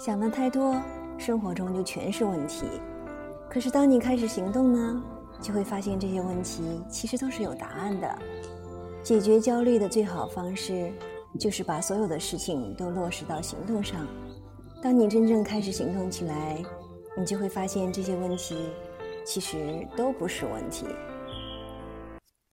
想的太多生活中就全是问题。可是当你开始行动呢就会发现这些问题其实都是有答案的。解决焦虑的最好方式就是把所有的事情都落实到行动上。当你真正开始行动起来你就会发现这些问题其实都不是问题。